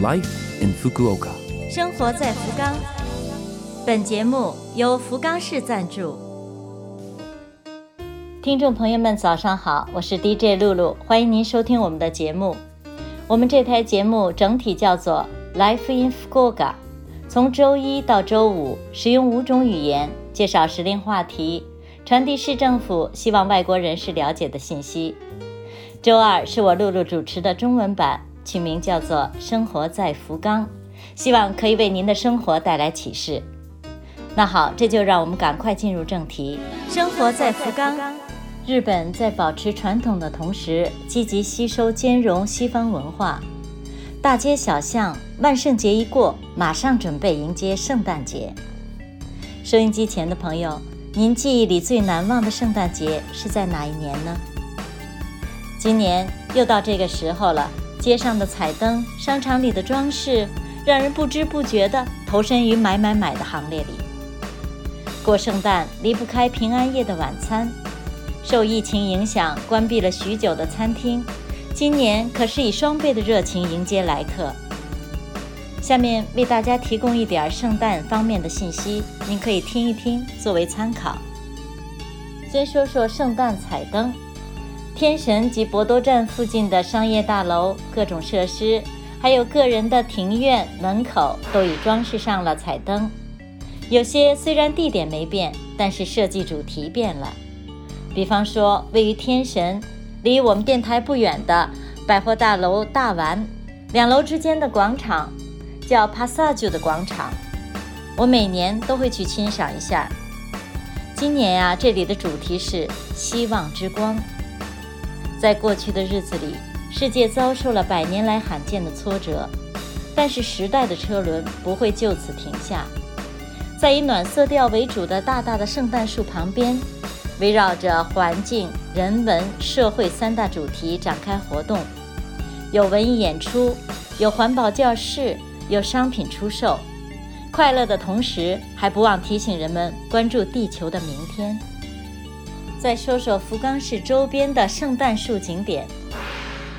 Life in Fukuoka。生活在福冈。本节目由福冈市赞助。听众朋友们，早上好，我是 DJ 露露，欢迎您收听我们的节目。我们这台节目整体叫做 Life in Fukuoka，从周一到周五，使用五种语言介绍时令话题，传递市政府希望外国人士了解的信息。周二是我露露主持的中文版，取名叫做《生活在福冈》，希望可以为您的生活带来启示。那好，这就让我们赶快进入正题。生活在福冈，日本在保持传统的同时，积极吸收兼容西方文化。大街小巷，万圣节一过，马上准备迎接圣诞节。收音机前的朋友，您记忆里最难忘的圣诞节是在哪一年呢？今年又到这个时候了，街上的彩灯、商场里的装饰，让人不知不觉地投身于买买买的行列里。过圣诞离不开平安夜的晚餐，受疫情影响关闭了许久的餐厅，今年可是以双倍的热情迎接来客。下面为大家提供一点圣诞方面的信息，您可以听一听作为参考。先说说圣诞彩灯。天神及博多站附近的商业大楼、各种设施，还有个人的庭院门口，都已装饰上了彩灯。有些虽然地点没变，但是设计主题变了。比方说，位于天神离我们电台不远的百货大楼大丸两楼之间的广场，叫 Passage 的广场，我每年都会去欣赏一下。今年呀，这里的主题是希望之光。在过去的日子里，世界遭受了百年来罕见的挫折，但是时代的车轮不会就此停下。在以暖色调为主的大大的圣诞树旁边，围绕着环境、人文、社会三大主题展开活动，有文艺演出，有环保教室，有商品出售。快乐的同时，还不忘提醒人们关注地球的明天。再说说福冈市周边的圣诞树景点。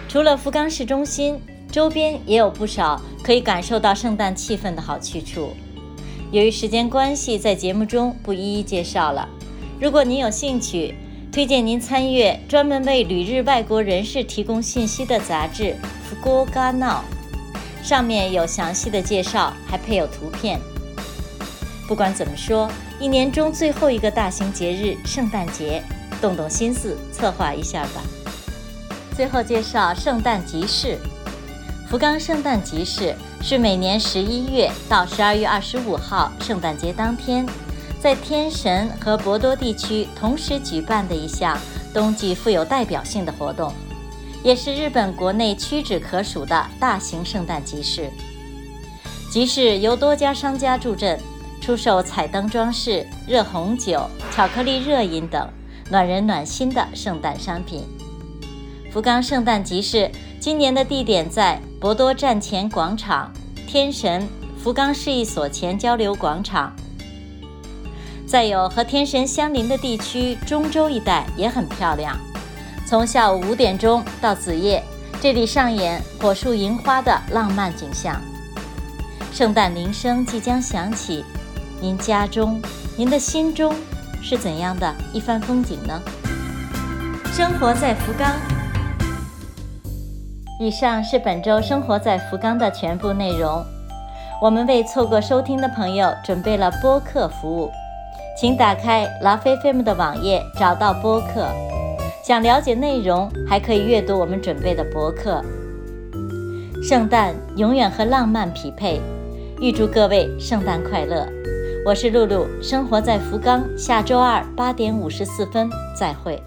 除了福冈市中心，周边也有不少可以感受到圣诞气氛的好去处。由于时间关系，在节目中不一一介绍了。如果您有兴趣，推荐您参阅专门为旅日外国人士提供信息的杂志《福冈闹》，上面有详细的介绍，还配有图片。不管怎么说。一年中最后一个大型节日——圣诞节，动动心思策划一下吧。最后介绍圣诞集市。福冈圣诞集市是每年十一月到十二月二十五号圣诞节当天，在天神和博多地区同时举办的一项冬季富有代表性的活动，也是日本国内屈指可数的大型圣诞集市。集市由多家商家助阵。出售彩灯装饰、热红酒、巧克力热饮等暖人暖心的圣诞商品。福冈圣诞集市今年的地点在博多站前广场、天神福冈市役所前交流广场。再有和天神相邻的地区中州一带也很漂亮。从下午五点钟到子夜，这里上演火树银花的浪漫景象。圣诞铃声即将响起。您家中，您的心中是怎样的一番风景呢？生活在福冈。以上是本周生活在福冈的全部内容。我们为错过收听的朋友准备了播客服务，请打开拉菲菲姆的网页，找到播客。想了解内容，还可以阅读我们准备的博客。圣诞永远和浪漫匹配，预祝各位圣诞快乐！我是露露，生活在福冈。下周二八点五十四分，再会。